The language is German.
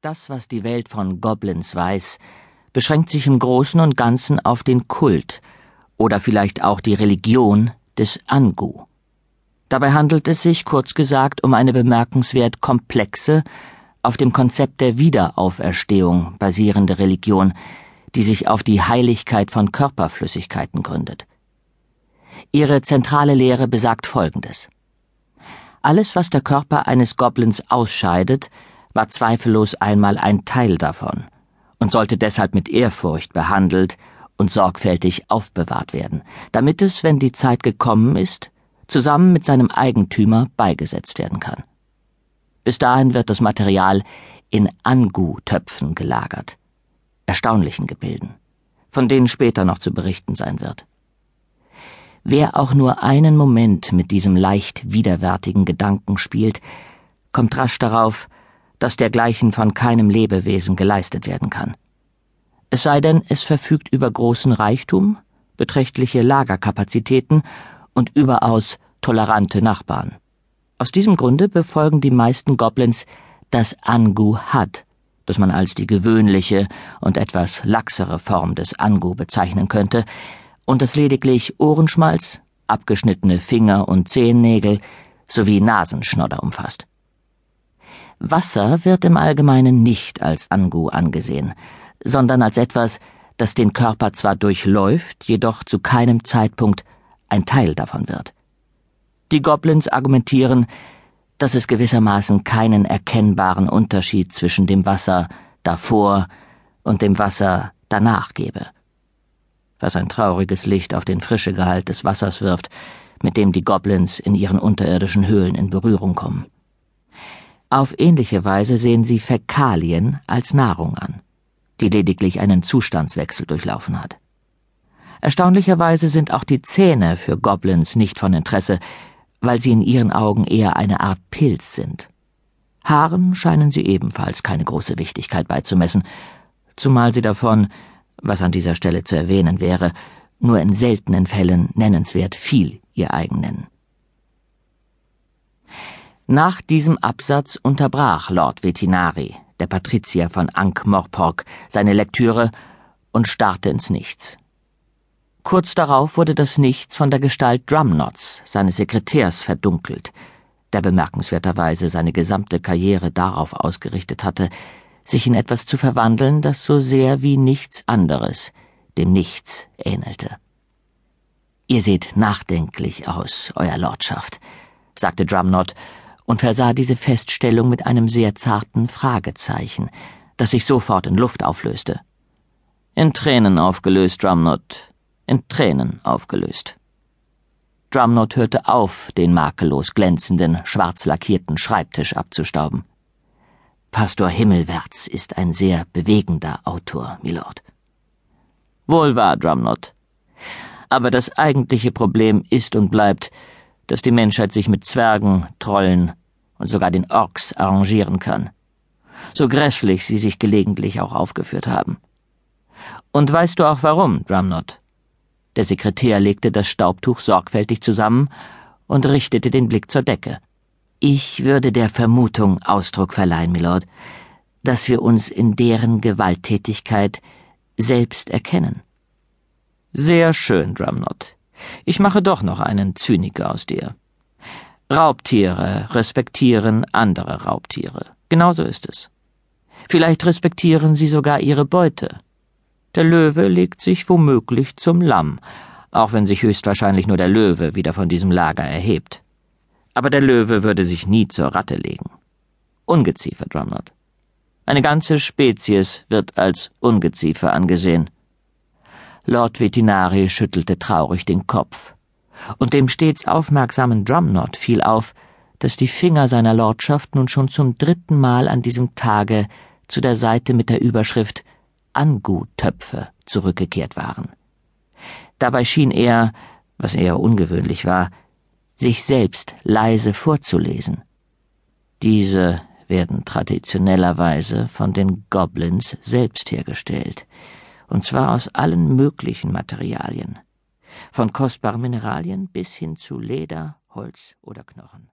Das, was die Welt von Goblins weiß, beschränkt sich im Großen und Ganzen auf den Kult oder vielleicht auch die Religion des Angu. Dabei handelt es sich, kurz gesagt, um eine bemerkenswert komplexe, auf dem Konzept der Wiederauferstehung basierende Religion, die sich auf die Heiligkeit von Körperflüssigkeiten gründet. Ihre zentrale Lehre besagt Folgendes. Alles, was der Körper eines Goblins ausscheidet, war zweifellos einmal ein Teil davon und sollte deshalb mit Ehrfurcht behandelt und sorgfältig aufbewahrt werden, damit es, wenn die Zeit gekommen ist, zusammen mit seinem Eigentümer beigesetzt werden kann. Bis dahin wird das Material in Angu-Töpfen gelagert, erstaunlichen Gebilden, von denen später noch zu berichten sein wird. Wer auch nur einen Moment mit diesem leicht widerwärtigen Gedanken spielt, kommt rasch darauf, dass dergleichen von keinem Lebewesen geleistet werden kann. Es sei denn, es verfügt über großen Reichtum, beträchtliche Lagerkapazitäten und überaus tolerante Nachbarn. Aus diesem Grunde befolgen die meisten Goblins das Angu Had, das man als die gewöhnliche und etwas laxere Form des Angu bezeichnen könnte, und das lediglich Ohrenschmalz, abgeschnittene Finger und Zehennägel sowie Nasenschnodder umfasst. Wasser wird im Allgemeinen nicht als Angu angesehen, sondern als etwas, das den Körper zwar durchläuft, jedoch zu keinem Zeitpunkt ein Teil davon wird. Die Goblins argumentieren, dass es gewissermaßen keinen erkennbaren Unterschied zwischen dem Wasser davor und dem Wasser danach gebe. Was ein trauriges Licht auf den Frischegehalt des Wassers wirft, mit dem die Goblins in ihren unterirdischen Höhlen in Berührung kommen. Auf ähnliche Weise sehen sie Fäkalien als Nahrung an, die lediglich einen Zustandswechsel durchlaufen hat. Erstaunlicherweise sind auch die Zähne für Goblins nicht von Interesse, weil sie in ihren Augen eher eine Art Pilz sind. Haaren scheinen sie ebenfalls keine große Wichtigkeit beizumessen, zumal sie davon, was an dieser Stelle zu erwähnen wäre, nur in seltenen Fällen nennenswert viel ihr eigen nennen. Nach diesem Absatz unterbrach Lord Vetinari, der Patrizier von Ankh-Morpork, seine Lektüre und starrte ins Nichts. Kurz darauf wurde das Nichts von der Gestalt Drumknots, seines Sekretärs, verdunkelt, der bemerkenswerterweise seine gesamte Karriere darauf ausgerichtet hatte, sich in etwas zu verwandeln, das so sehr wie nichts anderes dem Nichts ähnelte. Ihr seht nachdenklich aus, Euer Lordschaft, sagte Drumnot und versah diese Feststellung mit einem sehr zarten Fragezeichen, das sich sofort in Luft auflöste. In Tränen aufgelöst, Drumnot, in Tränen aufgelöst. Drumnot hörte auf, den makellos glänzenden, schwarz lackierten Schreibtisch abzustauben. Pastor Himmelwärts ist ein sehr bewegender Autor, Milord. Wohl wahr, Drumnot. Aber das eigentliche Problem ist und bleibt, dass die Menschheit sich mit Zwergen, Trollen und sogar den Orks arrangieren kann. So grässlich sie sich gelegentlich auch aufgeführt haben. Und weißt du auch warum, Drumnot? Der Sekretär legte das Staubtuch sorgfältig zusammen und richtete den Blick zur Decke. Ich würde der Vermutung Ausdruck verleihen, Milord, dass wir uns in deren Gewalttätigkeit selbst erkennen. Sehr schön, Drumnot. Ich mache doch noch einen Zyniker aus dir. Raubtiere respektieren andere Raubtiere. Genauso ist es. Vielleicht respektieren sie sogar ihre Beute. Der Löwe legt sich womöglich zum Lamm, auch wenn sich höchstwahrscheinlich nur der Löwe wieder von diesem Lager erhebt. Aber der Löwe würde sich nie zur Ratte legen. Ungeziefer, Drumnot. Eine ganze Spezies wird als Ungeziefer angesehen. Lord Vetinari schüttelte traurig den Kopf und dem stets aufmerksamen Drumnot fiel auf, dass die Finger seiner Lordschaft nun schon zum dritten Mal an diesem Tage zu der Seite mit der Überschrift Angu-Töpfe zurückgekehrt waren. Dabei schien er, was eher ungewöhnlich war, sich selbst leise vorzulesen. Diese werden traditionellerweise von den Goblins selbst hergestellt, und zwar aus allen möglichen Materialien von kostbaren Mineralien bis hin zu Leder, Holz oder Knochen.